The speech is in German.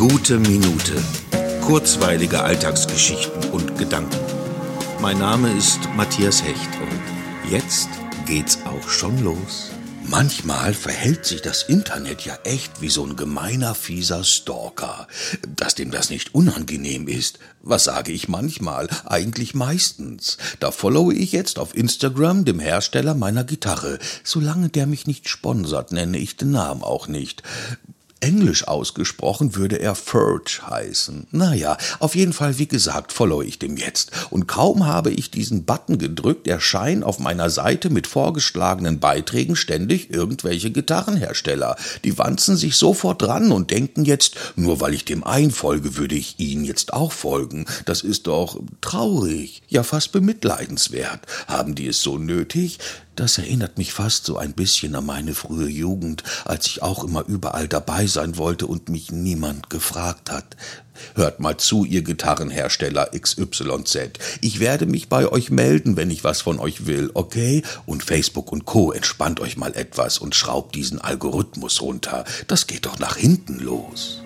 Gute Minute. Kurzweilige Alltagsgeschichten und Gedanken. Mein Name ist Matthias Hecht und jetzt geht's auch schon los. Manchmal verhält sich das Internet ja echt wie so ein gemeiner, fieser Stalker. Dass dem das nicht unangenehm ist, was sage ich manchmal, eigentlich meistens. Da followe ich jetzt auf Instagram dem Hersteller meiner Gitarre. Solange der mich nicht sponsert, nenne ich den Namen auch nicht. Englisch ausgesprochen würde er Furge heißen. Naja, auf jeden Fall, wie gesagt, follow ich dem jetzt. Und kaum habe ich diesen Button gedrückt, erscheinen auf meiner Seite mit vorgeschlagenen Beiträgen ständig irgendwelche Gitarrenhersteller. Die wanzen sich sofort dran und denken jetzt, nur weil ich dem einfolge, würde ich ihnen jetzt auch folgen. Das ist doch traurig, ja fast bemitleidenswert. Haben die es so nötig? Das erinnert mich fast so ein bisschen an meine frühe Jugend, als ich auch immer überall dabei sein wollte und mich niemand gefragt hat. Hört mal zu, ihr Gitarrenhersteller XYZ. Ich werde mich bei euch melden, wenn ich was von euch will, okay? Und Facebook und Co. entspannt euch mal etwas und schraubt diesen Algorithmus runter. Das geht doch nach hinten los.